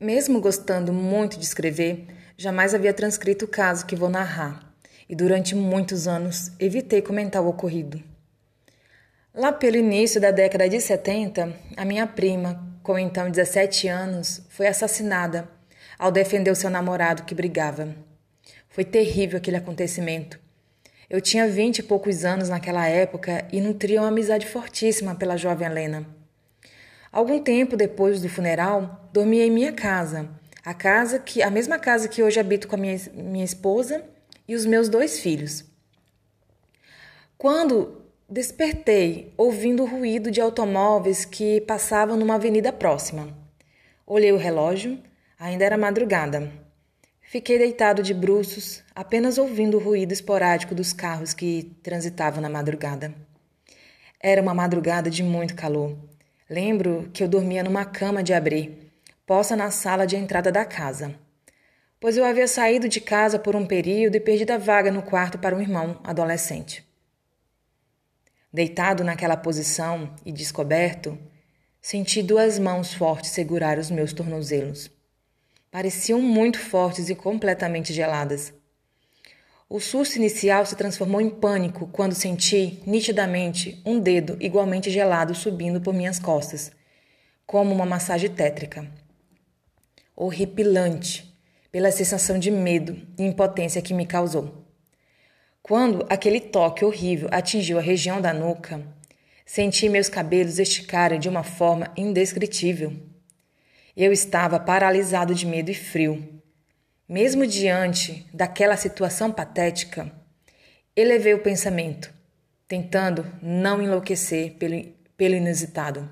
Mesmo gostando muito de escrever, jamais havia transcrito o caso que vou narrar, e durante muitos anos evitei comentar o ocorrido. Lá pelo início da década de 70, a minha prima, com então 17 anos, foi assassinada ao defender o seu namorado que brigava. Foi terrível aquele acontecimento. Eu tinha vinte e poucos anos naquela época e nutria uma amizade fortíssima pela jovem Helena. Algum tempo depois do funeral, dormi em minha casa, a casa que a mesma casa que hoje habito com a minha, minha esposa e os meus dois filhos. Quando Despertei ouvindo o ruído de automóveis que passavam numa avenida próxima. Olhei o relógio, ainda era madrugada. Fiquei deitado de bruços, apenas ouvindo o ruído esporádico dos carros que transitavam na madrugada. Era uma madrugada de muito calor. Lembro que eu dormia numa cama de abrir, posta na sala de entrada da casa, pois eu havia saído de casa por um período e perdido a vaga no quarto para um irmão adolescente. Deitado naquela posição e descoberto, senti duas mãos fortes segurar os meus tornozelos. Pareciam muito fortes e completamente geladas. O susto inicial se transformou em pânico quando senti, nitidamente, um dedo igualmente gelado subindo por minhas costas, como uma massagem tétrica. Horripilante pela sensação de medo e impotência que me causou. Quando aquele toque horrível atingiu a região da nuca, senti meus cabelos esticarem de uma forma indescritível. Eu estava paralisado de medo e frio. Mesmo diante daquela situação patética, elevei o pensamento, tentando não enlouquecer pelo, pelo inusitado.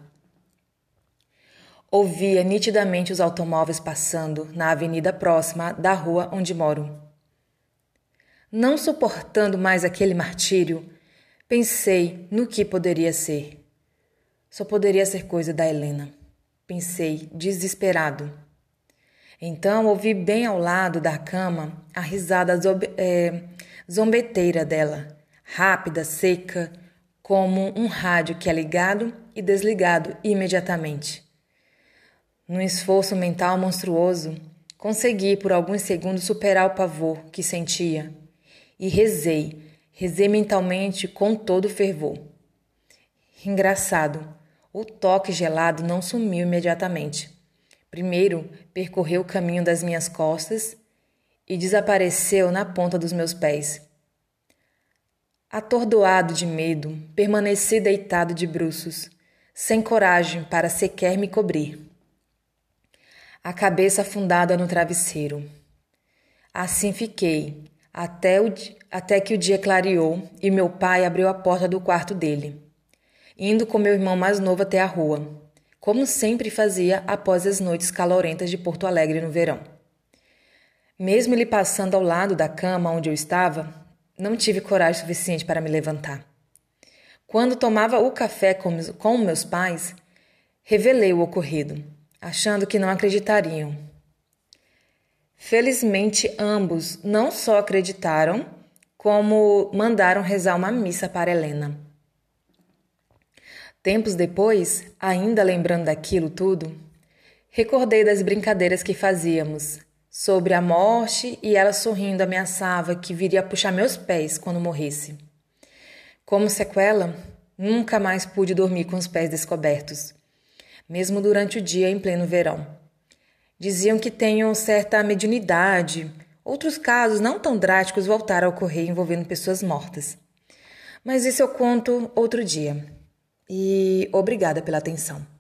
Ouvia nitidamente os automóveis passando na avenida próxima da rua onde moro. Não suportando mais aquele martírio, pensei no que poderia ser. Só poderia ser coisa da Helena. Pensei, desesperado. Então ouvi bem ao lado da cama a risada é, zombeteira dela, rápida, seca, como um rádio que é ligado e desligado imediatamente. Num esforço mental monstruoso, consegui por alguns segundos superar o pavor que sentia e rezei, rezei mentalmente com todo fervor. Engraçado, o toque gelado não sumiu imediatamente. Primeiro percorreu o caminho das minhas costas e desapareceu na ponta dos meus pés. Atordoado de medo, permaneci deitado de bruços, sem coragem para sequer me cobrir. A cabeça afundada no travesseiro. Assim fiquei, até, o, até que o dia clareou e meu pai abriu a porta do quarto dele, indo com meu irmão mais novo até a rua, como sempre fazia após as noites calorentas de Porto Alegre no verão. Mesmo ele passando ao lado da cama onde eu estava, não tive coragem suficiente para me levantar. Quando tomava o café com, com meus pais, revelei o ocorrido, achando que não acreditariam. Felizmente, ambos não só acreditaram, como mandaram rezar uma missa para Helena. Tempos depois, ainda lembrando daquilo tudo, recordei das brincadeiras que fazíamos sobre a morte e ela sorrindo ameaçava que viria puxar meus pés quando morresse. Como sequela, nunca mais pude dormir com os pés descobertos, mesmo durante o dia em pleno verão. Diziam que tenho certa mediunidade. Outros casos não tão drásticos voltaram a ocorrer envolvendo pessoas mortas. Mas isso eu conto outro dia. E obrigada pela atenção.